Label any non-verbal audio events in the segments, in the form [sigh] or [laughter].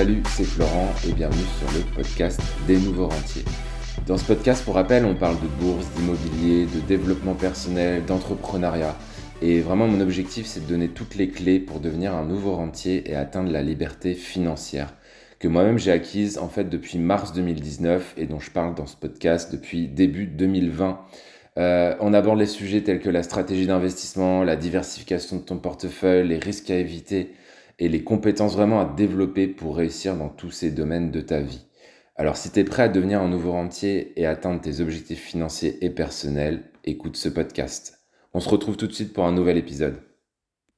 Salut, c'est Florent et bienvenue sur le podcast des nouveaux rentiers. Dans ce podcast, pour rappel, on parle de bourse, d'immobilier, de développement personnel, d'entrepreneuriat. Et vraiment, mon objectif, c'est de donner toutes les clés pour devenir un nouveau rentier et atteindre la liberté financière que moi-même j'ai acquise en fait depuis mars 2019 et dont je parle dans ce podcast depuis début 2020. Euh, on aborde les sujets tels que la stratégie d'investissement, la diversification de ton portefeuille, les risques à éviter et les compétences vraiment à développer pour réussir dans tous ces domaines de ta vie. Alors si tu es prêt à devenir un nouveau rentier et atteindre tes objectifs financiers et personnels, écoute ce podcast. On se retrouve tout de suite pour un nouvel épisode.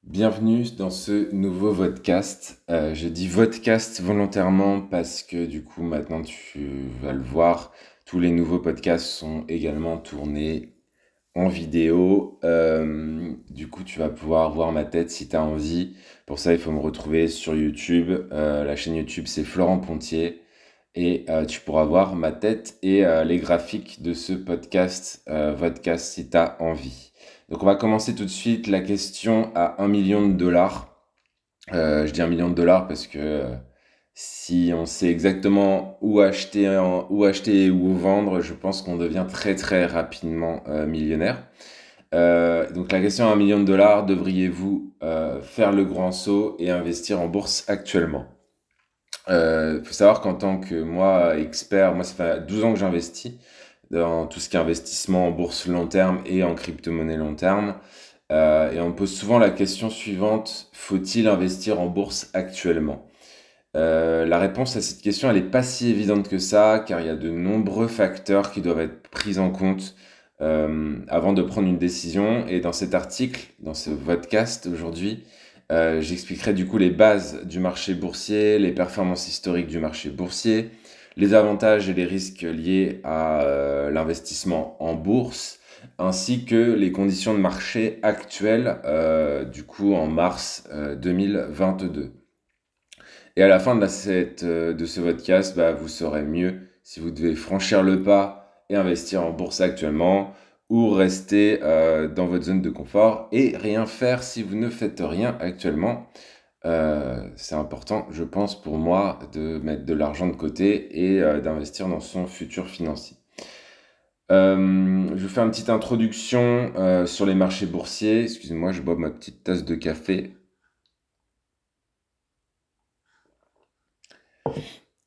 Bienvenue dans ce nouveau podcast. Euh, je dis podcast volontairement parce que du coup maintenant tu vas le voir, tous les nouveaux podcasts sont également tournés en vidéo. Euh, du coup tu vas pouvoir voir ma tête si tu as envie. Pour ça il faut me retrouver sur YouTube. Euh, la chaîne YouTube c'est Florent Pontier. Et tu pourras voir ma tête et les graphiques de ce podcast, podcast si tu as envie. Donc on va commencer tout de suite la question à 1 million de dollars. Euh, je dis 1 million de dollars parce que euh, si on sait exactement où acheter, où acheter et où vendre, je pense qu'on devient très très rapidement euh, donc la question à 1 million de dollars, devriez-vous faire le grand saut et investir en bourse actuellement? Il faut savoir qu'en tant que moi expert, moi ça fait 12 ans que j'investis dans tout ce qui est investissement en bourse long terme et en crypto-monnaie long terme. Euh, et on me pose souvent la question suivante, faut-il investir en bourse actuellement? Euh, La réponse à cette question, elle n'est pas si évidente que ça, car il y a de nombreux facteurs qui doivent être pris en compte euh, avant de prendre une décision. Et dans cet article, dans ce podcast aujourd'hui, j'expliquerai du coup les bases du marché boursier, les performances historiques du marché boursier, les avantages et les risques liés à euh, l'investissement en bourse, ainsi que les conditions de marché actuelles, euh, du coup en mars 2022. Euh, et à la fin de, cette, de ce podcast, bah, vous saurez mieux si vous devez franchir le pas investir en bourse actuellement ou rester dans votre zone de confort et rien faire si vous ne faites rien actuellement. Euh, c'est important, je pense, pour moi, de mettre de l'argent de côté et euh, d'investir dans son futur financier. Euh, je vais faire une petite introduction sur les marchés boursiers. Excusez-moi, je bois ma petite tasse de café.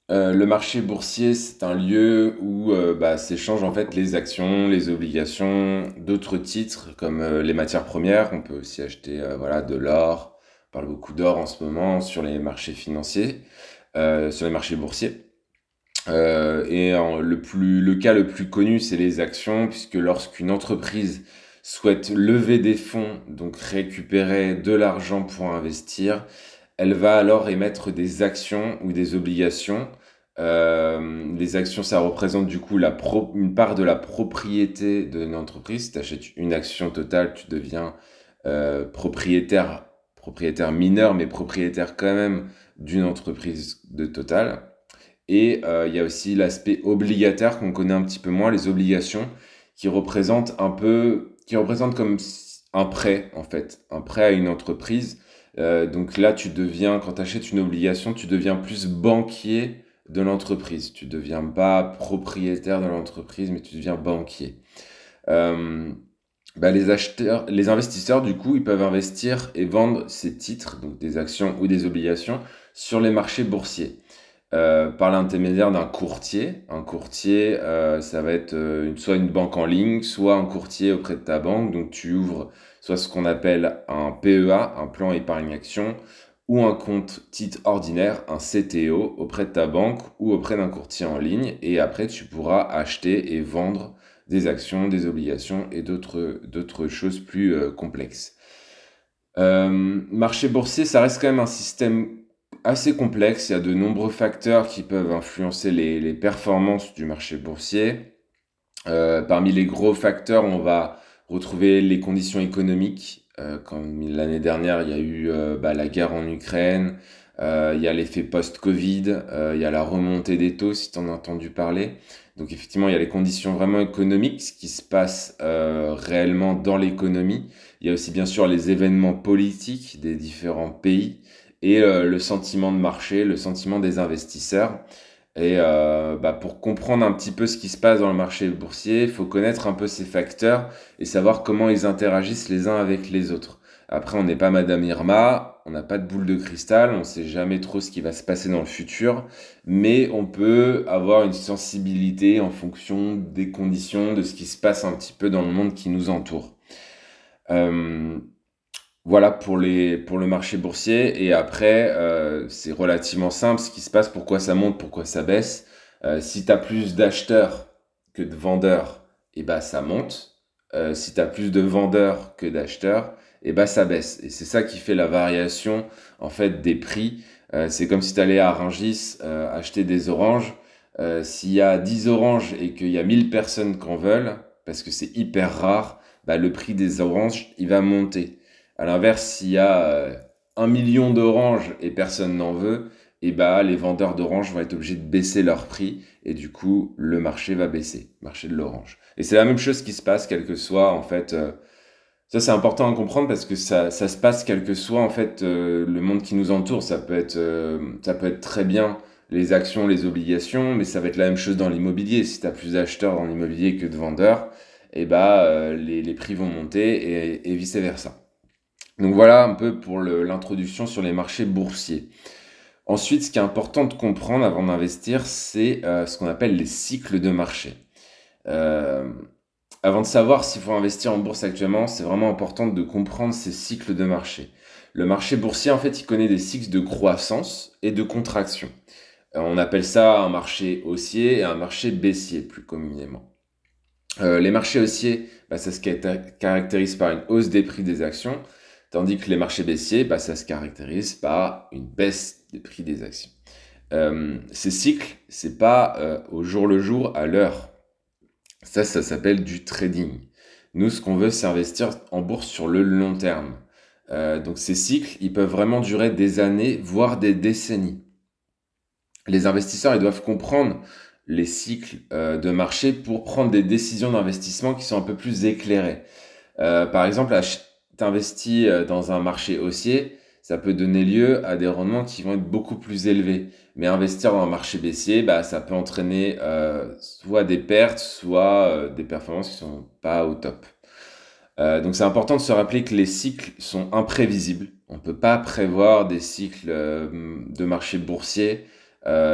Le marché boursier, c'est un lieu où bah, s'échangent en fait les actions, les obligations, d'autres titres comme les matières premières. On peut aussi acheter voilà, de l'or, parle beaucoup d'or en ce moment sur les marchés financiers, euh, sur les marchés boursiers. Euh, et le, plus, le cas le plus connu, c'est les actions, puisque lorsqu'une entreprise souhaite lever des fonds, donc récupérer de l'argent pour investir, elle va alors émettre des actions ou des obligations. Euh, les actions, ça représente du coup la une part de la propriété de l'entreprise. Si tu achètes une action totale, tu deviens propriétaire propriétaire mineur, mais propriétaire quand même d'une entreprise de Total. Et euh, il y a aussi l'aspect obligataire qu'on connaît un petit peu moins, les obligations, qui représentent un peu, qui représentent comme un prêt en fait, un prêt à une entreprise. Euh, donc là, tu deviens, quand tu achètes une obligation, tu deviens plus banquier de l'entreprise. Tu deviens pas propriétaire de l'entreprise, mais tu deviens banquier. Euh, bah, les acheteurs, les investisseurs, du coup, ils peuvent investir et vendre ces titres, donc des actions ou des obligations, sur les marchés boursiers. Euh, par l'intermédiaire d'un courtier. Un courtier, euh, ça va être soit une banque en ligne, soit un courtier auprès de ta banque. Donc tu ouvres soit ce qu'on appelle un PEA, un plan épargne action, ou un compte titre ordinaire, un CTO, auprès de ta banque ou auprès d'un courtier en ligne. Et après, tu pourras acheter et vendre des actions, des obligations et d'autres choses plus euh, complexes. Euh, marché boursier, ça reste quand même un système assez complexe. Il y a de nombreux facteurs qui peuvent influencer les, performances du marché boursier. Euh, parmi les gros facteurs, on va retrouver les conditions économiques. Comme l'année dernière, il y a eu bah, la guerre en Ukraine, il y a l'effet post-Covid, il y a la remontée des taux, si tu en as entendu parler. Donc effectivement, il y a les conditions vraiment économiques, ce qui se passe euh, réellement dans l'économie. Il y a aussi bien sûr les événements politiques des différents pays et le sentiment de marché, le sentiment des investisseurs. Et bah, pour comprendre un petit peu ce qui se passe dans le marché boursier, il faut connaître un peu ces facteurs et savoir comment ils interagissent les uns avec les autres. Après, on n'est pas Madame Irma, on n'a pas de boule de cristal, on ne sait jamais trop ce qui va se passer dans le futur, mais on peut avoir une sensibilité en fonction des conditions, de ce qui se passe un petit peu dans le monde qui nous entoure. Euh, voilà pour, les, pour le marché boursier. Et après, euh, c'est relativement simple ce qui se passe, pourquoi ça monte, pourquoi ça baisse. Euh, si tu as plus d'acheteurs que de vendeurs, et eh ben, ça monte. si tu as plus de vendeurs que d'acheteurs, et bah ça baisse. Et c'est ça qui fait la variation en fait des prix. Euh, c'est comme si tu à Rungis euh, acheter des oranges. Euh, s'il y a 10 oranges et qu'il y a 1000 personnes qui en veulent, parce que c'est hyper rare, bah, le prix des oranges, il va monter. À l'inverse, s'il y a un million d'oranges et personne n'en veut, et bah les vendeurs d'oranges vont être obligés de baisser leur prix et du coup le marché va baisser, marché de l'orange. Et c'est la même chose qui se passe quel que soit en fait ça, c'est important à comprendre parce que ça, ça se passe quel que soit en fait euh, le monde qui nous entoure. Ça peut être, euh, ça peut être très bien les actions, les obligations, mais ça va être la même chose dans l'immobilier. Si tu as plus d'acheteurs dans l'immobilier que de vendeurs, et eh bah, euh, les, les, prix vont monter et vice versa. Donc voilà un peu pour l'introduction sur les marchés boursiers. Ensuite, ce qui est important de comprendre avant d'investir, c'est ce qu'on appelle les cycles de marché. Euh, avant de savoir s'il faut investir en bourse actuellement, c'est vraiment important de comprendre ces cycles de marché. Le marché boursier, en fait, il connaît des cycles de croissance et de contraction. Euh, on appelle ça un marché haussier et un marché baissier, plus communément. Euh, les marchés haussiers, bah, ça se caractérise par une hausse des prix des actions, tandis que les marchés baissiers, bah, ça se caractérise par une baisse des prix des actions. Euh, ces cycles, c'est pas au jour le jour, à l'heure. Ça, ça s'appelle du trading. Nous, ce qu'on veut, c'est investir en bourse sur le long terme. Euh, donc ces cycles, ils peuvent vraiment durer des années, voire des décennies. Les investisseurs, ils doivent comprendre les cycles euh, de marché pour prendre des décisions d'investissement qui sont un peu plus éclairées. Euh, par exemple, tu investis dans un marché haussier, ça peut donner lieu à des rendements qui vont être beaucoup plus élevés. Mais investir dans un marché baissier, bah, ça peut entraîner euh, soit des pertes, soit euh, des performances qui sont pas au top. Euh, donc c'est important de se rappeler que les cycles sont imprévisibles. On peut pas prévoir des cycles de marché boursier.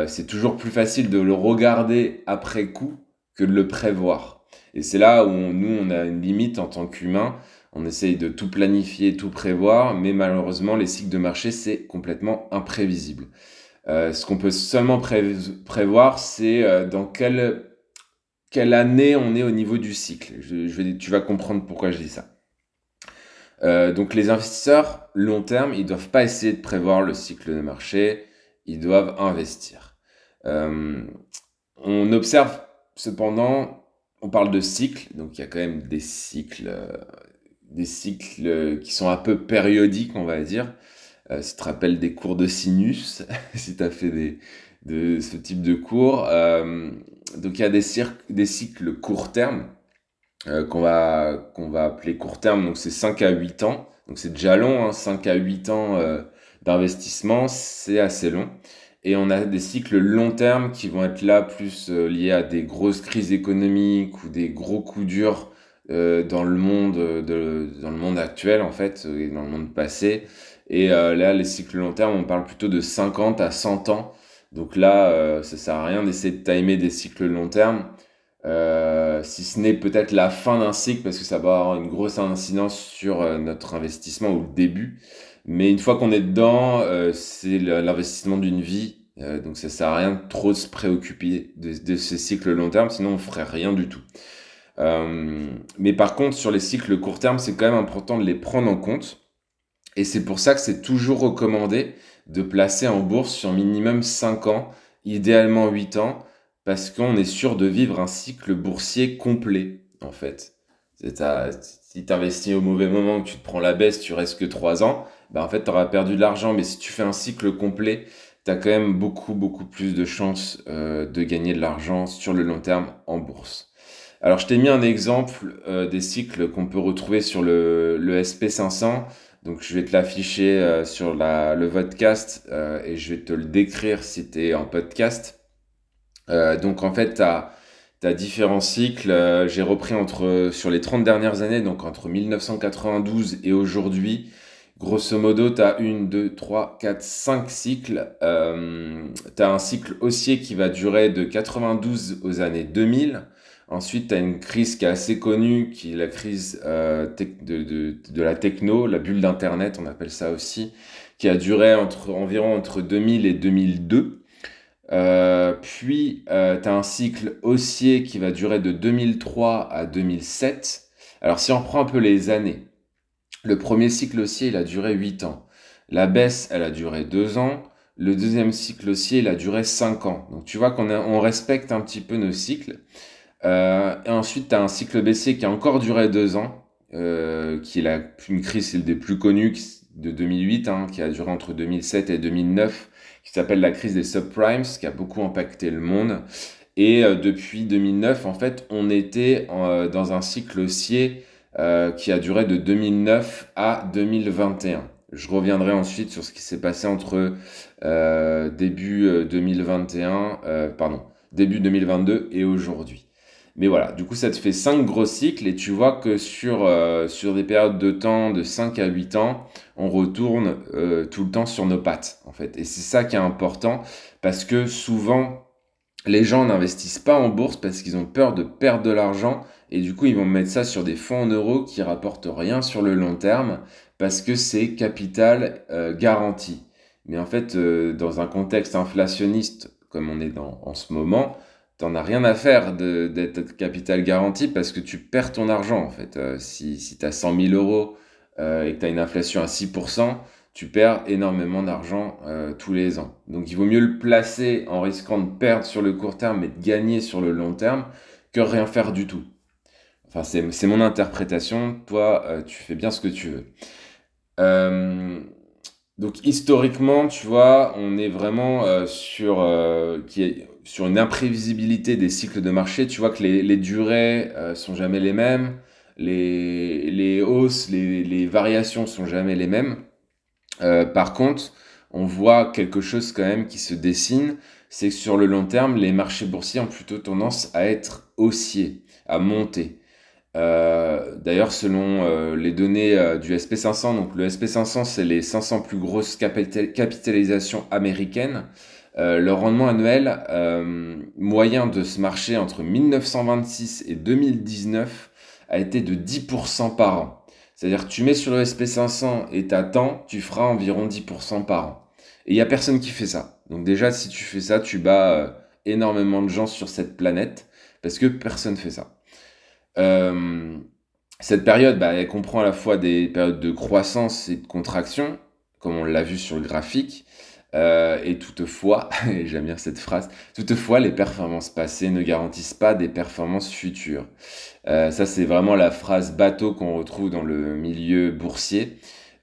c'est toujours plus facile de le regarder après coup que de le prévoir. Et c'est là où nous, on a une limite en tant qu'humain on essaye de tout planifier, tout prévoir, mais malheureusement, les cycles de marché, c'est complètement imprévisible. Euh, ce qu'on peut seulement prévoir, c'est euh, dans quelle, année on est au niveau du cycle. Tu vas comprendre pourquoi je dis ça. Euh, donc les investisseurs long terme, ils doivent pas essayer de prévoir le cycle de marché, ils doivent investir. on observe cependant, on parle de cycle, donc il y a quand même des cycles des cycles euh, qui sont un peu périodiques, on va dire. Euh, si tu te rappelles des cours de sinus, [laughs] si tu as fait des, de ce type de cours. Euh, donc il y a des, cycles court terme qu'on va, va appeler court terme, donc c'est 5 à 8 ans. Donc c'est déjà long, hein, 5 à 8 ans d'investissement, c'est assez long. Et on a des cycles long terme qui vont être là plus liés à des grosses crises économiques ou des gros coups durs euh, dans le monde de, dans le monde actuel en fait et dans le monde passé. Et euh, là les cycles long terme on parle plutôt de 50 à 100 ans. Donc là euh, ça sert à rien d'essayer de timer des cycles long terme si ce n'est peut-être la fin d'un cycle parce que ça va avoir une grosse incidence sur notre investissement au début. Mais une fois qu'on est dedans c'est l'investissement d'une vie donc ça sert à rien de trop se préoccuper de, de ces cycles long terme sinon on ferait rien du tout euh, mais par contre, sur les cycles court terme, c'est quand même important de les prendre en compte. Et c'est pour ça que c'est toujours recommandé de placer en bourse sur minimum 5 ans, idéalement 8 ans, parce qu'on est sûr de vivre un cycle boursier complet, en fait. Si tu investis au mauvais moment, que tu te prends la baisse, tu restes que 3 ans, ben en fait, tu auras perdu de l'argent. Mais si tu fais un cycle complet, tu as quand même beaucoup, beaucoup plus de chances euh, de gagner de l'argent sur le long terme en bourse. Alors, je t'ai mis un exemple euh, des cycles qu'on peut retrouver sur le, le SP500. Donc je vais te l'afficher euh, sur la, le podcast euh, et je vais te le décrire si tu es en podcast. donc en fait, tu as, différents cycles. J'ai repris entre, sur les 30 dernières années, donc entre 1992 et aujourd'hui. Grosso modo, tu as 1, 2, 3, 4, 5 cycles. tu as un cycle haussier qui va durer de 92 aux années 2000. Ensuite, tu as une crise qui est assez connue, qui est la crise euh, de, la techno, la bulle d'Internet, on appelle ça aussi, qui a duré entre, environ entre 2000 et 2002. Euh, puis, euh, tu as un cycle haussier qui va durer de 2003 à 2007. Alors, si on prend un peu les années, le premier cycle haussier, il a duré 8 ans. La baisse, elle a duré 2 ans. Le deuxième cycle haussier, il a duré 5 ans. Donc, tu vois qu'on on respecte un petit peu nos cycles. Euh, et ensuite, tu as un cycle baissier qui a encore duré deux ans, euh, qui est la, une crise des plus connues de 2008, hein, qui a duré entre 2007 et 2009, qui s'appelle la crise des subprimes, qui a beaucoup impacté le monde. Et euh, depuis 2009, en fait, on était dans un cycle haussier qui a duré de 2009 à 2021. Je reviendrai ensuite sur ce qui s'est passé entre début 2021, pardon, début 2022 et aujourd'hui. Mais voilà, du coup, ça te fait 5 gros cycles et tu vois que sur, euh, sur des périodes de temps de 5 à 8 ans, on retourne euh, tout le temps sur nos pattes, en fait. Et c'est ça qui est important parce que souvent, les gens n'investissent pas en bourse parce qu'ils ont peur de perdre de l'argent et du coup, ils vont mettre ça sur des fonds en euros qui rapportent rien sur le long terme parce que c'est capital euh, garanti. Mais en fait, dans un contexte inflationniste comme on est dans, en ce moment, t'en as rien à faire d'être capital garanti parce que tu perds ton argent en fait. Euh, si si tu as 100 000 euros euh, et que tu as une inflation à 6%, tu perds énormément d'argent euh, tous les ans. Donc il vaut mieux le placer en risquant de perdre sur le court terme et de gagner sur le long terme que rien faire du tout. Enfin, c'est mon interprétation. Toi, tu fais bien ce que tu veux. donc historiquement, tu vois, on est vraiment sur qui est, sur une imprévisibilité des cycles de marché, tu vois que les, durées euh, sont jamais les mêmes, les, les hausses, les, les, variations sont jamais les mêmes. Euh, par contre, on voit quelque chose quand même qui se dessine, c'est que sur le long terme, les marchés boursiers ont plutôt tendance à être haussiers, à monter. Euh, D'ailleurs, selon les données du SP500, donc le SP500, c'est les 500 plus grosses capitalisations américaines. Euh, le rendement annuel euh, moyen de ce marché entre 1926 et 2019 a été de 10% par an. C'est-à-dire que tu mets sur le SP500 et t'attends, tu feras environ 10% par an. Et il n'y a personne qui fait ça. Donc déjà, si tu fais ça, tu bats euh, énormément de gens sur cette planète parce que personne ne fait ça. cette période, bah, elle comprend à la fois des périodes de croissance et de contraction, comme on l'a vu sur le graphique, euh, et toutefois, [laughs] j'aime bien cette phrase, toutefois, les performances passées ne garantissent pas des performances futures. Euh, ça, c'est vraiment la phrase bateau qu'on retrouve dans le milieu boursier,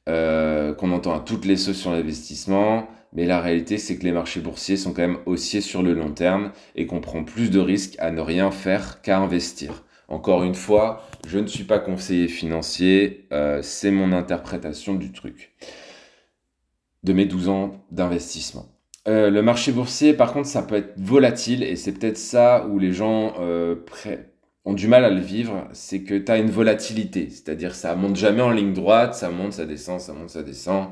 euh, qu'on entend à toutes les sauces sur l'investissement. Mais la réalité, c'est que les marchés boursiers sont quand même haussiers sur le long terme et qu'on prend plus de risques à ne rien faire qu'à investir. Encore une fois, je ne suis pas conseiller financier, c'est mon interprétation du truc de mes 12 ans d'investissement. Euh, le marché boursier, par contre, ça peut être volatile et c'est peut-être ça où les gens euh, ont du mal à le vivre, c'est que tu as une volatilité, c'est-à-dire ça monte jamais en ligne droite, ça monte, ça descend, ça monte, ça descend.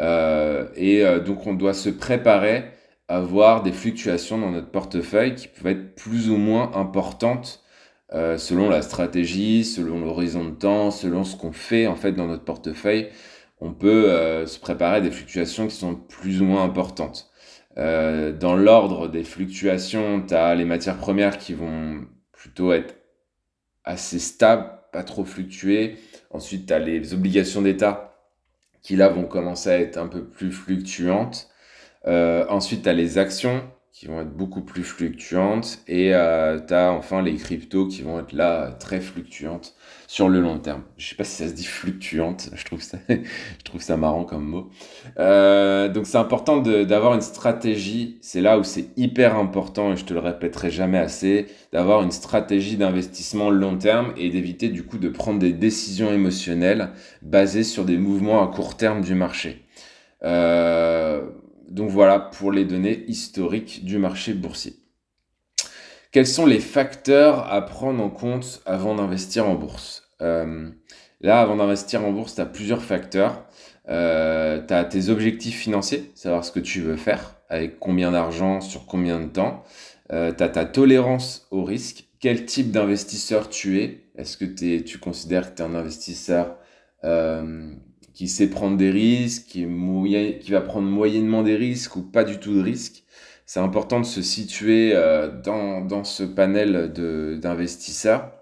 Euh, et donc on doit se préparer à voir des fluctuations dans notre portefeuille qui peuvent être plus ou moins importantes selon la stratégie, selon l'horizon de temps, selon ce qu'on fait en fait dans notre portefeuille on peut euh, se préparer à des fluctuations qui sont plus ou moins importantes. Euh, dans l'ordre des fluctuations, tu as les matières premières qui vont plutôt être assez stables, pas trop fluctuer. Ensuite, tu as les obligations d'État qui là vont commencer à être un peu plus fluctuantes. Euh, ensuite, tu as les actions qui vont être beaucoup plus fluctuantes et euh, tu as enfin les cryptos qui vont être là très fluctuantes sur le long terme. Je sais pas si ça se dit fluctuante, je trouve ça, [laughs] je trouve ça marrant comme mot. Euh, donc c'est important d'avoir une stratégie, c'est là où c'est hyper important et je te le répéterai jamais assez, d'avoir une stratégie d'investissement long terme et d'éviter du coup de prendre des décisions émotionnelles basées sur des mouvements à court terme du marché. Euh, donc voilà pour les données historiques du marché boursier. Quels sont les facteurs à prendre en compte avant d'investir en bourse? Euh, Là, avant d'investir en bourse, tu as plusieurs facteurs. Euh, tu as tes objectifs financiers, savoir ce que tu veux faire, avec combien d'argent, sur combien de temps. Euh, tu as ta tolérance au risque, quel type d'investisseur tu es? Est-ce que tu considères que tu es un investisseur euh, qui sait prendre des risques, qui, va prendre moyennement des risques ou pas du tout de risques. C'est important de se situer euh, dans, dans, ce panel d'investisseurs.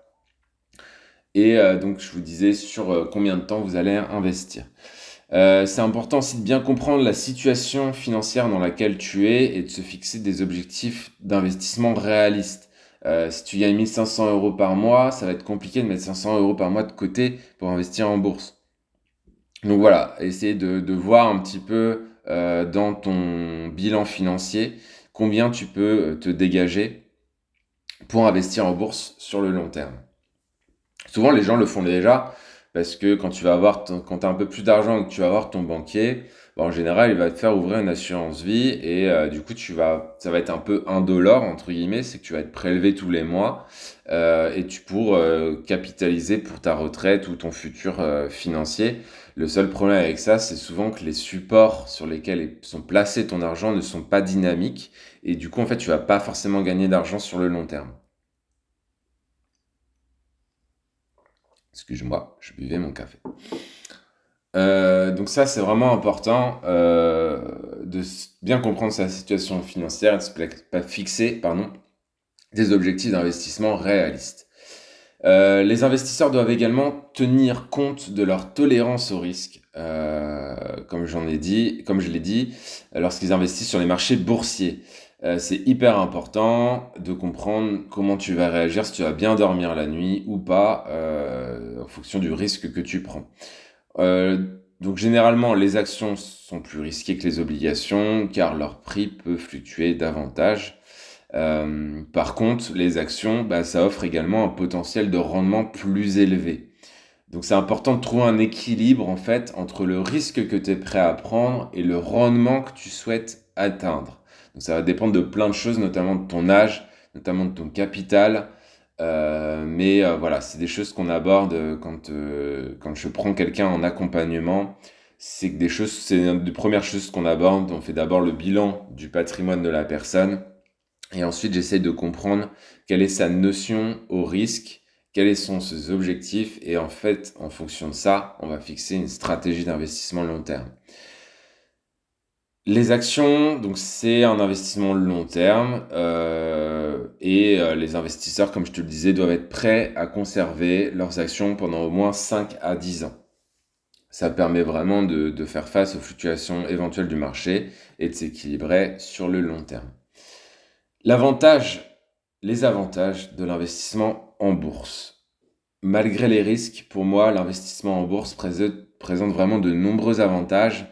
Et euh, donc, je vous disais sur euh, combien de temps vous allez investir. c'est important aussi de bien comprendre la situation financière dans laquelle tu es et de se fixer des objectifs d'investissement réalistes. si tu gagnes 1500 euros par mois, ça va être compliqué de mettre 500 euros par mois de côté pour investir en bourse. Donc voilà, essayer de, voir un petit peu euh, dans ton bilan financier combien tu peux euh, te dégager pour investir en bourse sur le long terme. Souvent, les gens le font déjà parce que quand tu vas avoir, quand tu as un peu plus d'argent et que tu vas voir ton banquier, en général, il va te faire ouvrir une assurance vie et euh, du coup, tu vas, ça va être un peu indolore entre guillemets, c'est que tu vas être prélevé tous les mois euh, et tu pour euh, capitaliser pour ta retraite ou ton futur financier. Le seul problème avec ça, c'est souvent que les supports sur lesquels sont placés ton argent ne sont pas dynamiques et du coup, en fait, tu vas pas forcément gagner d'argent sur le long terme. Excuse-moi, je buvais mon café. Euh, donc ça, c'est vraiment important euh, de bien comprendre sa situation financière et de se fixer pardon, des objectifs d'investissement réalistes. Euh, les investisseurs doivent également tenir compte de leur tolérance au risque, comme j'en ai dit, comme je l'ai dit, lorsqu'ils investissent sur les marchés boursiers. C'est hyper important de comprendre comment tu vas réagir, si tu vas bien dormir la nuit ou pas, en fonction du risque que tu prends. Euh, donc généralement, les actions sont plus risquées que les obligations car leur prix peut fluctuer davantage. Euh, par contre, les actions, bah, ça offre également un potentiel de rendement plus élevé. Donc c'est important de trouver un équilibre en fait entre le risque que tu es prêt à prendre et le rendement que tu souhaites atteindre. Ça va dépendre de plein de choses, notamment de ton âge, notamment de ton capital, euh, mais euh, voilà, c'est des choses qu'on aborde quand, euh, quand je prends quelqu'un en accompagnement. C'est des choses, c'est une des premières choses qu'on aborde. On fait d'abord le bilan du patrimoine de la personne. Et ensuite, j'essaye de comprendre quelle est sa notion au risque, quels sont ses objectifs. Et en fait, en fonction de ça, on va fixer une stratégie d'investissement long terme. Les actions, donc c'est un investissement long terme euh, et euh, les investisseurs, comme je te le disais, doivent être prêts à conserver leurs actions pendant au moins 5 à 10 ans. Ça permet vraiment de, de faire face aux fluctuations éventuelles du marché et de s'équilibrer sur le long terme. L'avantage, les avantages de l'investissement en bourse. Malgré les risques, pour moi, l'investissement en bourse présente vraiment de nombreux avantages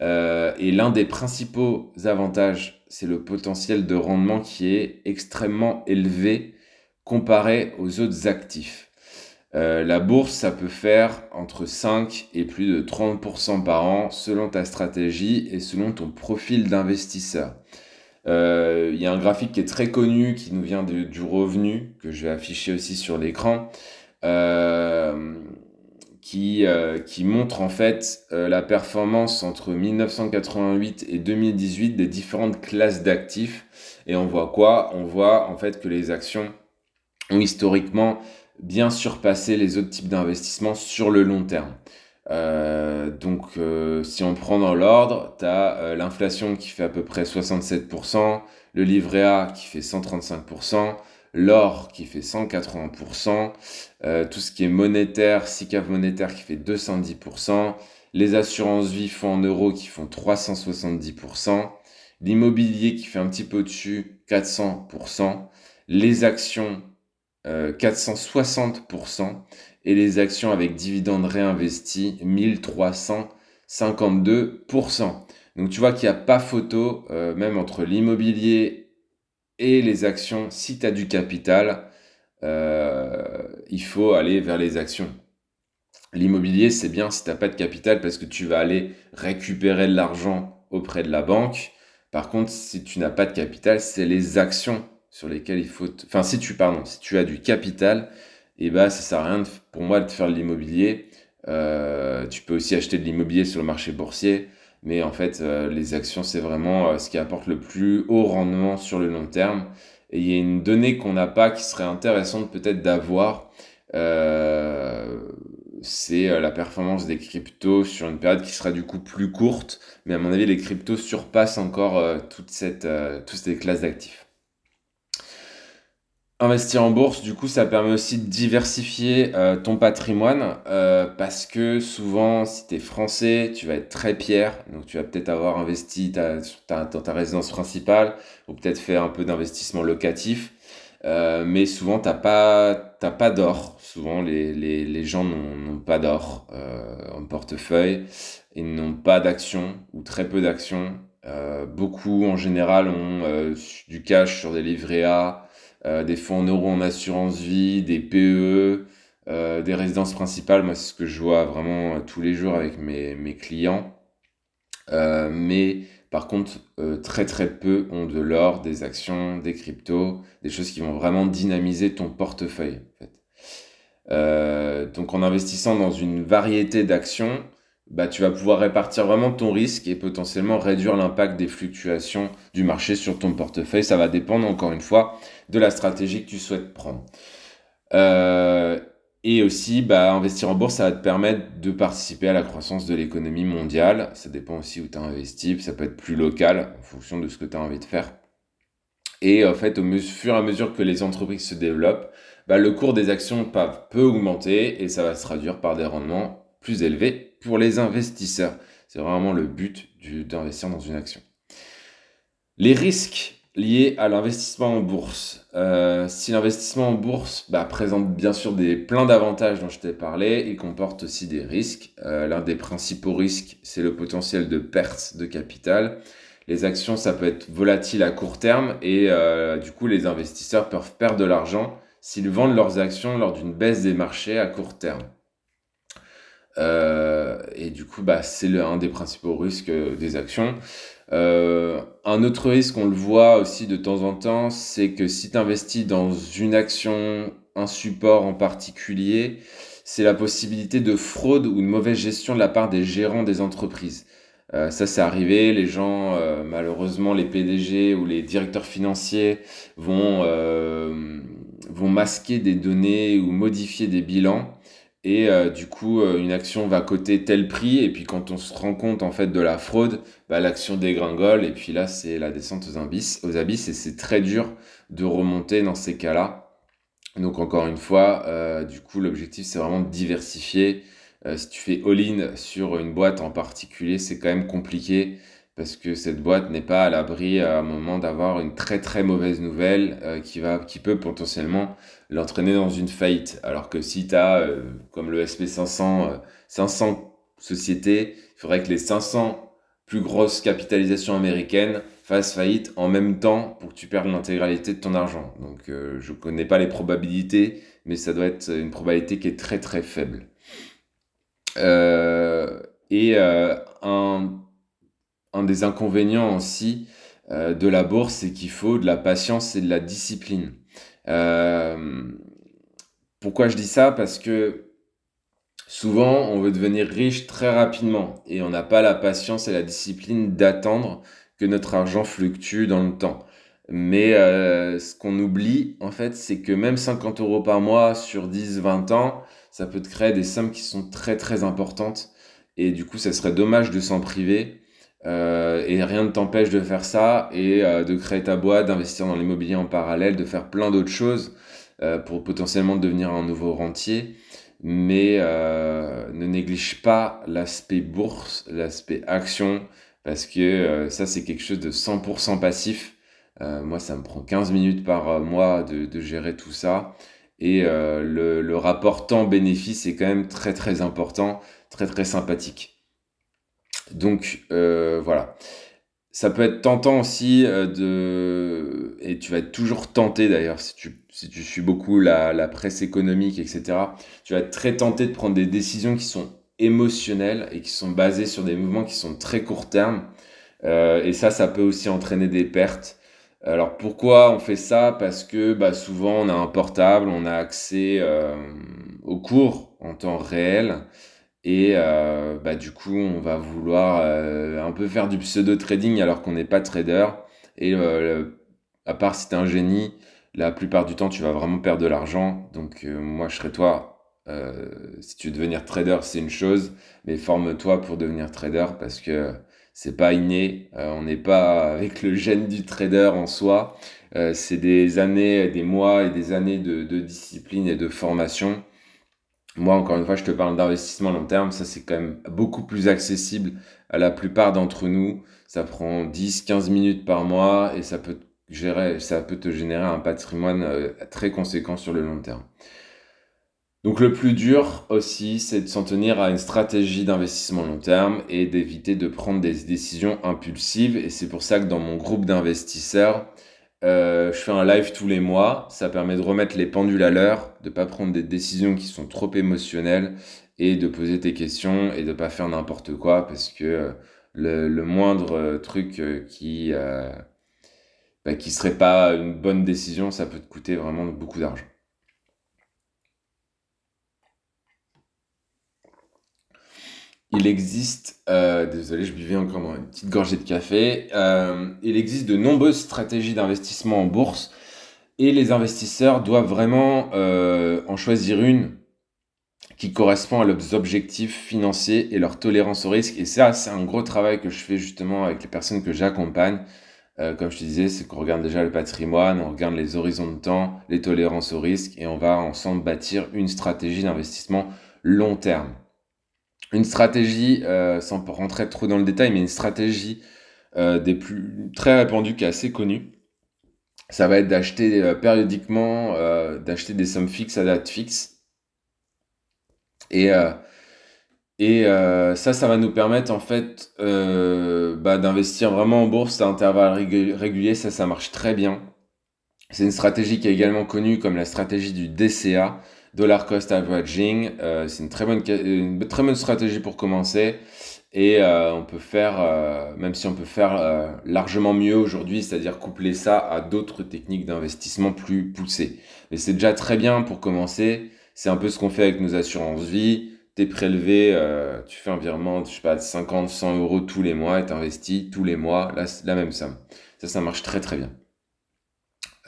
euh, et l'un des principaux avantages, c'est le potentiel de rendement qui est extrêmement élevé comparé aux autres actifs. Euh, la bourse, ça peut faire entre 5 et plus de 30% par an selon ta stratégie et selon ton profil d'investisseur. Euh, il y a un graphique qui est très connu, qui nous vient du revenu, que je vais afficher aussi sur l'écran. Euh, qui, euh, qui montre en fait euh, la performance entre 1988 et 2018 des différentes classes d'actifs. Et on voit quoi? On voit en fait que les actions ont historiquement bien surpassé les autres types d'investissements sur le long terme. Euh, donc si on prend dans l'ordre, tu as l'inflation qui fait à peu près 67%, le livret A qui fait 135%, l'or qui fait 180%, euh, tout ce qui est monétaire, SICAV monétaire qui fait 210%, les assurances vie en euros qui font 370%, l'immobilier qui fait un petit peu au-dessus, 400%, les actions, 460%, euh, et les actions avec dividendes réinvestis, 1352%. Donc tu vois qu'il n'y a pas photo, euh, même entre l'immobilier et les actions, si tu as du capital, euh, il faut aller vers les actions. L'immobilier, c'est bien si tu n'as pas de capital parce que tu vas aller récupérer de l'argent auprès de la banque. Par contre, si tu n'as pas de capital, c'est les actions sur lesquelles il faut... Enfin, si tu, pardon, si tu as du capital, eh ben, ça sert à rien pour moi de faire de l'immobilier. Euh, tu peux aussi acheter de l'immobilier sur le marché boursier, mais en fait, euh, les actions, c'est vraiment euh, ce qui apporte le plus haut rendement sur le long terme. Et il y a une donnée qu'on n'a pas qui serait intéressante peut-être d'avoir. c'est la performance des cryptos sur une période qui sera du coup plus courte, mais à mon avis, les cryptos surpassent encore toute cette, toutes ces classes d'actifs. Investir en bourse, du coup, ça permet aussi de diversifier euh, ton patrimoine euh, parce que souvent, si tu es français, tu vas être très pierre. Donc, tu vas peut-être avoir investi ta, dans ta résidence principale ou peut-être faire un peu d'investissement locatif. Euh, mais souvent, tu n'as pas, pas d'or. Souvent, les, les, les gens n'ont pas d'or en portefeuille et n'ont pas d'actions ou très peu d'actions. beaucoup, en général, ont du cash sur des livrets A euh, des fonds en euros en assurance vie, des PE, euh, des résidences principales. Moi, c'est ce que je vois vraiment euh, tous les jours avec mes, mes clients. mais par contre, très très peu ont de l'or, des actions, des cryptos, des choses qui vont vraiment dynamiser ton portefeuille. Donc en investissant dans une variété d'actions, bah, tu vas pouvoir répartir vraiment ton risque et potentiellement réduire l'impact des fluctuations du marché sur ton portefeuille. Ça va dépendre encore une fois de la stratégie que tu souhaites prendre. Euh, et aussi, bah, investir en bourse, ça va te permettre de participer à la croissance de l'économie mondiale. Ça dépend aussi où tu as investi, ça peut être plus local en fonction de ce que tu as envie de faire. Et en fait, au fur et à mesure que les entreprises se développent, bah, le cours des actions peut augmenter et ça va se traduire par des rendements plus élevés pour les investisseurs. C'est vraiment le but d'investir dans une action. Les risques liés à l'investissement en bourse. Euh, si l'investissement en bourse bah, présente bien sûr des, plein d'avantages dont je t'ai parlé, il comporte aussi des risques. Euh, l'un des principaux risques, c'est le potentiel de perte de capital. Les actions, ça peut être volatile à court terme et euh, du coup, les investisseurs peuvent perdre de l'argent s'ils vendent leurs actions lors d'une baisse des marchés à court terme. Euh, et du coup, bah, c'est un des principaux risques euh, des actions. Euh, un autre risque, on le voit aussi de temps en temps, c'est que si tu investis dans une action, un support en particulier, c'est la possibilité de fraude ou de mauvaise gestion de la part des gérants des entreprises. ça, c'est arrivé. Les gens, malheureusement, les PDG ou les directeurs financiers vont, vont masquer des données ou modifier des bilans et euh, du coup, euh, une action va coter tel prix, et puis quand on se rend compte en fait de la fraude, bah, l'action dégringole, et puis là, c'est la descente aux abysses, et c'est très dur de remonter dans ces cas-là. Donc encore une fois, euh, du coup, l'objectif, c'est vraiment de diversifier. si tu fais all-in sur une boîte en particulier, c'est quand même compliqué parce que cette boîte n'est pas à l'abri à un moment d'avoir une très très mauvaise nouvelle euh, qui, va, qui peut potentiellement l'entraîner dans une faillite. Alors que si tu as, euh, comme le SP500, 500 euh, sociétés, il faudrait que les 500 plus grosses capitalisations américaines fassent faillite en même temps pour que tu perdes l'intégralité de ton argent. Donc je ne connais pas les probabilités, mais ça doit être une probabilité qui est très très faible. et un un des inconvénients aussi euh, de la bourse, c'est qu'il faut de la patience et de la discipline. Euh, pourquoi je dis ça? Parce que souvent, on veut devenir riche très rapidement et on n'a pas la patience et la discipline d'attendre que notre argent fluctue dans le temps. Mais euh, ce qu'on oublie, en fait, c'est que même 50 euros par mois sur 10, 20 ans, ça peut te créer des sommes qui sont très très importantes. Et du coup, ça serait dommage de s'en priver. Euh, et rien ne t'empêche de faire ça et euh, de créer ta boîte, d'investir dans l'immobilier en parallèle, de faire plein d'autres choses euh, pour potentiellement devenir un nouveau rentier. Mais ne néglige pas l'aspect bourse, l'aspect action, parce que ça, c'est quelque chose de 100% passif. moi, ça me prend 15 minutes par mois de, gérer tout ça. Et le, le, rapport temps-bénéfice est quand même très très important, très très sympathique. Donc voilà. Ça peut être tentant aussi euh, de et tu vas être toujours tenté d'ailleurs si tu si tu suis beaucoup la, la, presse économique etc tu vas être très tenté de prendre des décisions qui sont émotionnelles et qui sont basées sur des mouvements qui sont très court terme. Euh, et ça ça peut aussi entraîner des pertes. Alors pourquoi on fait ça? Parce que bah, souvent on a un portable on a accès euh, aux cours en temps réel et euh, bah, du coup, on va vouloir euh, un peu faire du pseudo-trading alors qu'on n'est pas trader. Et euh, à part si tu es un génie, la plupart du temps, tu vas vraiment perdre de l'argent. Donc moi, je serais toi. si tu veux devenir trader, c'est une chose, mais forme-toi pour devenir trader parce que c'est pas inné. on n'est pas avec le gène du trader en soi. c'est des années, des mois et des années de, de discipline et de formation moi, encore une fois, je te parle d'investissement long terme. Ça, c'est quand même beaucoup plus accessible à la plupart d'entre nous. Ça prend 10, 15 minutes par mois et ça peut, gérer, ça peut te générer un patrimoine euh, très conséquent sur le long terme. Donc le plus dur aussi, c'est de s'en tenir à une stratégie d'investissement long terme et d'éviter de prendre des décisions impulsives. Et c'est pour ça que dans mon groupe d'investisseurs, euh, je fais un live tous les mois. Ça permet de remettre les pendules à l'heure, de pas prendre des décisions qui sont trop émotionnelles et de poser tes questions et de pas faire n'importe quoi parce que euh, le, moindre euh, truc qui bah, qui serait pas une bonne décision, ça peut te coûter vraiment beaucoup d'argent. Il existe, euh, désolé, je buvais encore une petite gorgée de café, euh, il existe de nombreuses stratégies d'investissement en bourse et les investisseurs doivent vraiment euh, en choisir une qui correspond à leurs objectifs financiers et leur tolérance au risque. Et ça, c'est un gros travail que je fais justement avec les personnes que j'accompagne. comme je te disais, c'est qu'on regarde déjà le patrimoine, on regarde les horizons de temps, les tolérances au risque et on va ensemble bâtir une stratégie d'investissement long terme une stratégie, euh, sans rentrer trop dans le détail, mais une stratégie euh, des plus très répandue qui est assez connue, ça va être d'acheter euh, périodiquement, d'acheter des sommes fixes à date fixe. Et, et ça, ça va nous permettre en fait bah, d'investir vraiment en bourse à intervalles réguliers. Ça, ça marche très bien. C'est une stratégie qui est également connue comme la stratégie du DCA, dollar cost averaging, euh, c'est une très bonne une très bonne stratégie pour commencer et euh, on peut faire euh, même si on peut faire largement mieux aujourd'hui, c'est-à-dire coupler ça à d'autres techniques d'investissement plus poussées. Mais c'est déjà très bien pour commencer. C'est un peu ce qu'on fait avec nos assurances vie. T'es prélevé, tu fais un virement, je sais pas, de 50, 100 euros tous les mois et t'investis tous les mois la, la même somme. Ça, ça marche très très bien.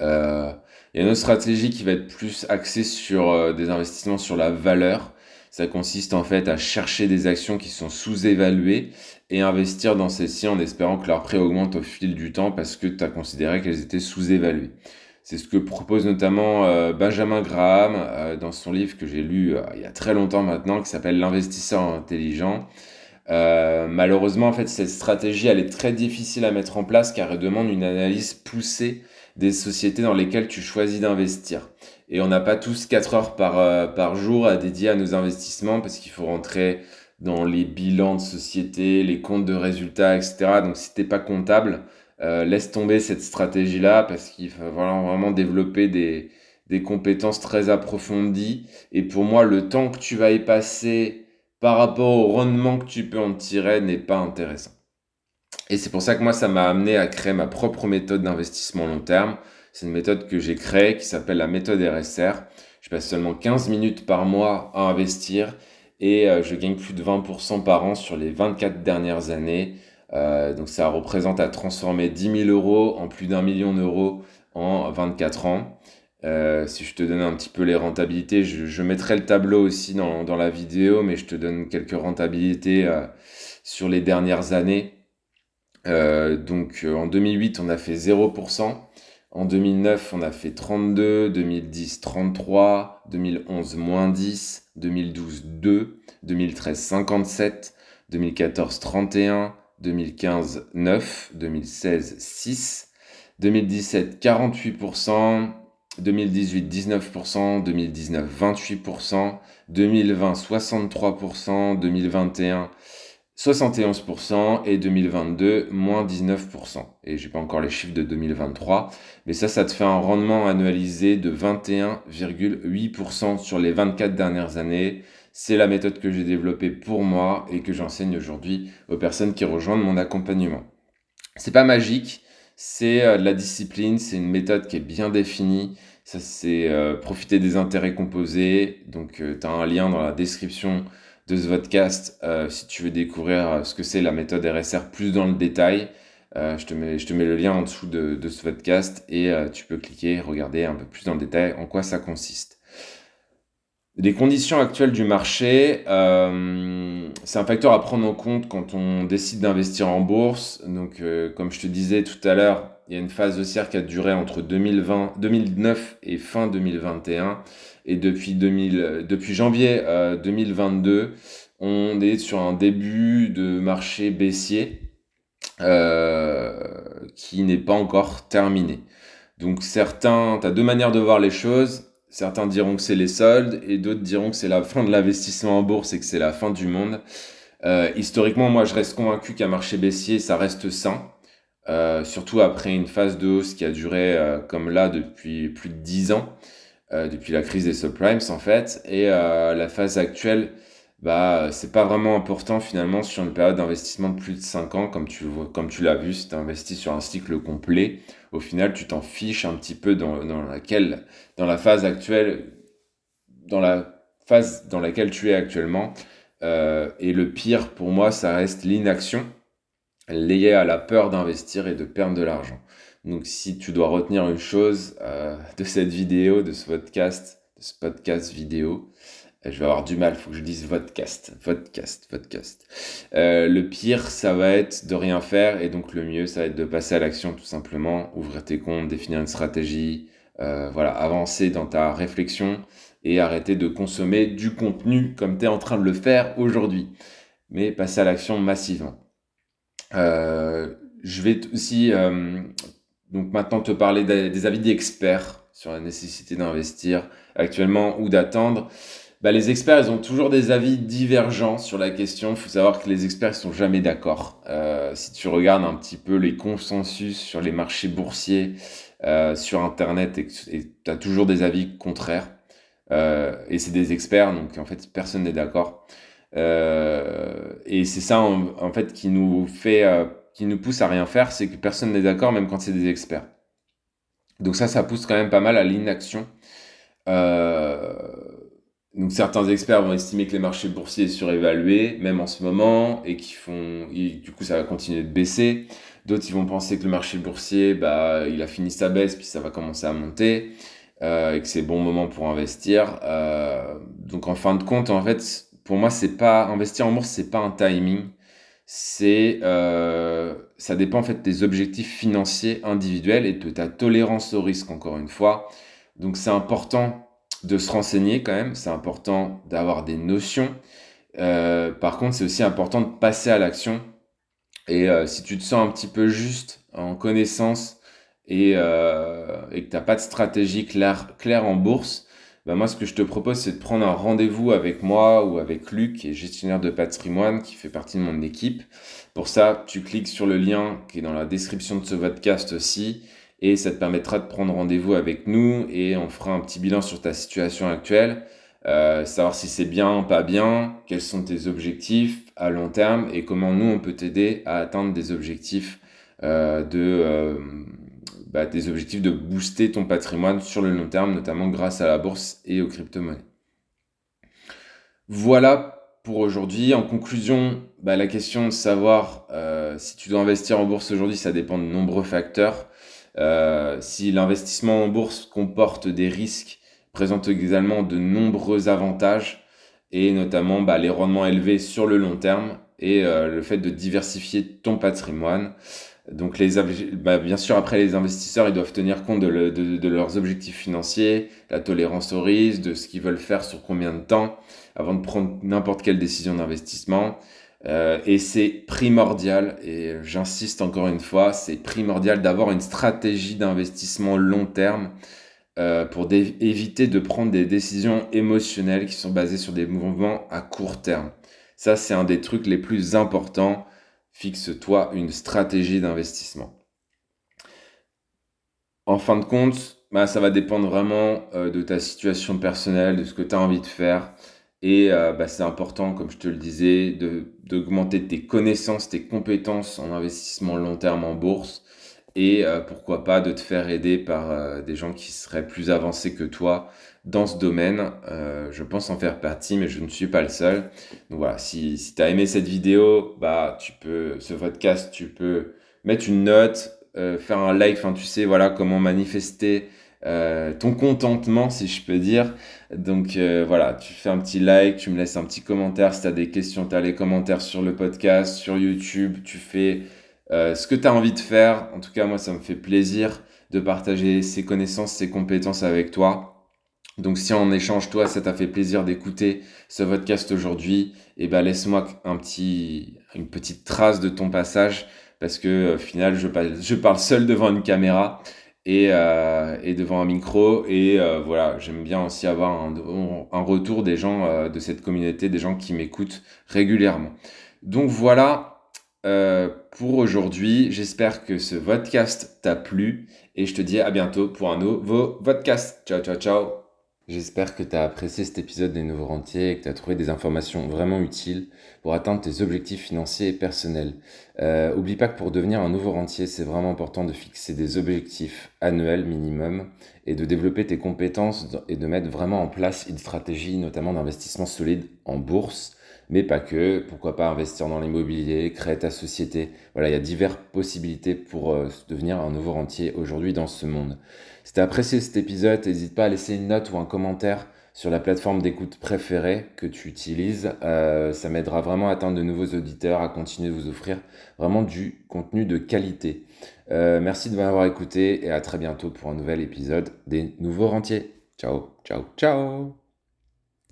Euh, il y a une autre stratégie qui va être plus axée sur euh, des investissements sur la valeur. Ça consiste en fait à chercher des actions qui sont sous-évaluées et investir dans celles-ci en espérant que leur prix augmente au fil du temps parce que tu as considéré qu'elles étaient sous-évaluées. C'est ce que propose notamment euh, Benjamin Graham euh, dans son livre que j'ai lu il y a très longtemps maintenant qui s'appelle L'investisseur intelligent. malheureusement, en fait, cette stratégie, elle est très difficile à mettre en place car elle demande une analyse poussée des sociétés dans lesquelles tu choisis d'investir. Et on n'a pas tous 4 heures par, euh, par jour à dédier à nos investissements parce qu'il faut rentrer dans les bilans de société, les comptes de résultats, etc. Donc si t'es pas comptable, euh, laisse tomber cette stratégie-là parce qu'il faut vraiment développer des, des compétences très approfondies. Et pour moi, le temps que tu vas y passer par rapport au rendement que tu peux en tirer n'est pas intéressant. Et c'est pour ça que moi, ça m'a amené à créer ma propre méthode d'investissement long terme. C'est une méthode que j'ai créée qui s'appelle la méthode RSR. Je passe seulement 15 minutes par mois à investir et euh, je gagne plus de 20% par an sur les 24 dernières années. Euh, donc ça représente à transformer 10 000 euros en plus d'un million d'euros en 24 ans. Euh, si je te donne un petit peu les rentabilités, je, mettrai le tableau aussi dans, dans, la vidéo, mais je te donne quelques rentabilités sur les dernières années. Euh, donc euh, en 2008, on a fait 0%. En 2009, on a fait 32, 2010, 33, 2011, moins 10, 2012, 2, 2013, 57, 2014, 31, 2015 9, 2016 6, 2017 48%, 2018 19%, 2019 28%, 2020 63%, 2021 71% et 2022 moins 19%. Et j'ai pas encore les chiffres de 2023, mais ça, ça te fait un rendement annualisé de 21,8% sur les 24 dernières années. C'est la méthode que j'ai développée pour moi et que j'enseigne aujourd'hui aux personnes qui rejoignent mon accompagnement. C'est pas magique, c'est euh, de la discipline, c'est une méthode qui est bien définie. Ça, c'est euh, profiter des intérêts composés. Donc, euh, tu as un lien dans la description de ce podcast euh, si tu veux découvrir euh, ce que c'est la méthode RSR plus dans le détail. Euh, je, te mets, le lien en dessous de, de ce podcast et tu peux cliquer, regarder un peu plus dans le détail en quoi ça consiste. Les conditions actuelles du marché, c'est un facteur à prendre en compte quand on décide d'investir en bourse. Donc, comme je te disais tout à l'heure, il y a une phase haussière qui a duré entre 2020, 2009 et fin 2021. Et depuis, 2000, depuis janvier 2022, euh, on est sur un début de marché baissier euh, qui n'est pas encore terminé. Donc certains, tu as deux manières de voir les choses. Certains diront que c'est les soldes et d'autres diront que c'est la fin de l'investissement en bourse et que c'est la fin du monde. Euh, historiquement, moi, je reste convaincu qu'un marché baissier, ça reste sain. surtout après une phase de hausse qui a duré comme là depuis plus de 10 ans. Euh, depuis la crise des subprimes en fait. Et euh, la phase actuelle, bah, c'est pas vraiment important finalement sur une période d'investissement de plus de 5 ans, comme tu, comme tu l'as vu, si tu investis sur un cycle complet, au final, tu t'en fiches un petit peu dans, dans, laquelle, dans la phase actuelle, dans la phase dans laquelle tu es actuellement. Euh, et le pire pour moi, ça reste l'inaction liée à la peur d'investir et de perdre de l'argent. Donc si tu dois retenir une chose euh, de cette vidéo, de ce podcast, de ce podcast vidéo, euh, je vais avoir du mal, faut que je dise podcast, podcast, podcast. Euh, le pire, ça va être de rien faire et donc le mieux, ça va être de passer à l'action tout simplement, ouvrir tes comptes, définir une stratégie, voilà, avancer dans ta réflexion et arrêter de consommer du contenu comme tu es en train de le faire aujourd'hui, mais passer à l'action massivement. je vais aussi donc maintenant te parler des avis d'experts sur la nécessité d'investir actuellement ou d'attendre. Bah, les experts, ils ont toujours des avis divergents sur la question. Il faut savoir que les experts ne sont jamais d'accord. Euh, si tu regardes un petit peu les consensus sur les marchés boursiers euh, sur Internet, et tu as toujours des avis contraires. Euh, et c'est des experts, donc en fait, personne n'est d'accord. Et c'est ça, en, fait, qui nous fait qui nous pousse à rien faire, c'est que personne n'est d'accord, même quand c'est des experts. Donc ça, ça pousse quand même pas mal à l'inaction. Euh, donc certains experts vont estimer que les marchés boursiers sont surévalués, même en ce moment, et qui font, du coup, ça va continuer de baisser. D'autres, ils vont penser que le marché boursier, bah, il a fini sa baisse, puis ça va commencer à monter, euh, et que c'est bon moment pour investir. Euh, donc en fin de compte, en fait, pour moi, c'est pas investir en bourse, c'est pas un timing c'est euh, ça dépend en fait des objectifs financiers individuels et de ta tolérance au risque encore une fois. Donc c'est important de se renseigner quand même, c'est important d'avoir des notions. Euh, par contre, c'est aussi important de passer à l'action. Et euh, si tu te sens un petit peu juste en connaissance et, et que tu n'as pas de stratégie claire, claire en bourse, bah, moi, ce que je te propose, c'est de prendre un rendez-vous avec moi ou avec Luc, qui est gestionnaire de patrimoine, qui fait partie de mon équipe. Pour ça, tu cliques sur le lien qui est dans la description de ce podcast aussi, et ça te permettra de prendre rendez-vous avec nous, et on fera un petit bilan sur ta situation actuelle, euh, savoir si c'est bien, pas bien, quels sont tes objectifs à long terme, et comment nous, on peut t'aider à atteindre des objectifs euh, de... Euh, bah, des objectifs de booster ton patrimoine sur le long terme, notamment grâce à la bourse et aux crypto-monnaies. Voilà pour aujourd'hui. En conclusion, bah, la question de savoir euh, si tu dois investir en bourse aujourd'hui, ça dépend de nombreux facteurs. Euh, si l'investissement en bourse comporte des risques, présente également de nombreux avantages, et notamment bah, les rendements élevés sur le long terme et euh, le fait de diversifier ton patrimoine. Donc les bah, bien sûr après les investisseurs ils doivent tenir compte de, leurs objectifs financiers, la tolérance au risque, de ce qu'ils veulent faire sur combien de temps avant de prendre n'importe quelle décision d'investissement. et c'est primordial, et j'insiste encore une fois, c'est primordial d'avoir une stratégie d'investissement long terme pour éviter de prendre des décisions émotionnelles qui sont basées sur des mouvements à court terme. Ça, c'est un des trucs les plus importants. Fixe-toi une stratégie d'investissement. En fin de compte, bah, ça va dépendre vraiment euh, de ta situation personnelle, de ce que tu as envie de faire. Et euh, bah, c'est important, comme je te le disais, d'augmenter tes connaissances, tes compétences en investissement long terme en bourse. Et euh, pourquoi pas de te faire aider par des gens qui seraient plus avancés que toi dans ce domaine. je pense en faire partie, mais je ne suis pas le seul. Donc voilà, si, si tu as aimé cette vidéo, bah, tu peux, ce podcast, tu peux mettre une note, faire un like, enfin tu sais, voilà comment manifester euh, ton contentement, si je peux dire. Donc euh, voilà, tu fais un petit like, tu me laisses un petit commentaire si tu as des questions, tu as les commentaires sur le podcast, sur YouTube, tu fais euh, ce que tu as envie de faire. En tout cas, moi, ça me fait plaisir de partager ces connaissances, ces compétences avec toi. Donc si en échange, toi, ça t'a fait plaisir d'écouter ce podcast aujourd'hui, eh ben laisse-moi un petit, une petite trace de ton passage, parce que au final, je parle seul devant une caméra et, euh, devant un micro. Et euh, voilà, j'aime bien aussi avoir un, retour des gens euh, de cette communauté, des gens qui m'écoutent régulièrement. Donc voilà pour aujourd'hui. J'espère que ce podcast t'a plu et je te dis à bientôt pour un nouveau podcast. Ciao, ciao, ciao. J'espère que tu as apprécié cet épisode des Nouveaux Rentiers et que tu as trouvé des informations vraiment utiles pour atteindre tes objectifs financiers et personnels. Euh, oublie pas que pour devenir un nouveau rentier, c'est vraiment important de fixer des objectifs annuels minimum et de développer tes compétences et de mettre vraiment en place une stratégie, notamment d'investissement solide en bourse mais pas que. Pourquoi pas investir dans l'immobilier, créer ta société. Voilà, il y a diverses possibilités pour euh, devenir un nouveau rentier aujourd'hui dans ce monde. Si tu as apprécié cet épisode, n'hésite pas à laisser une note ou un commentaire sur la plateforme d'écoute préférée que tu utilises. Euh, ça m'aidera vraiment à atteindre de nouveaux auditeurs, à continuer de vous offrir vraiment du contenu de qualité. Euh, merci de m'avoir écouté et à très bientôt pour un nouvel épisode des Nouveaux Rentiers. Ciao, ciao, ciao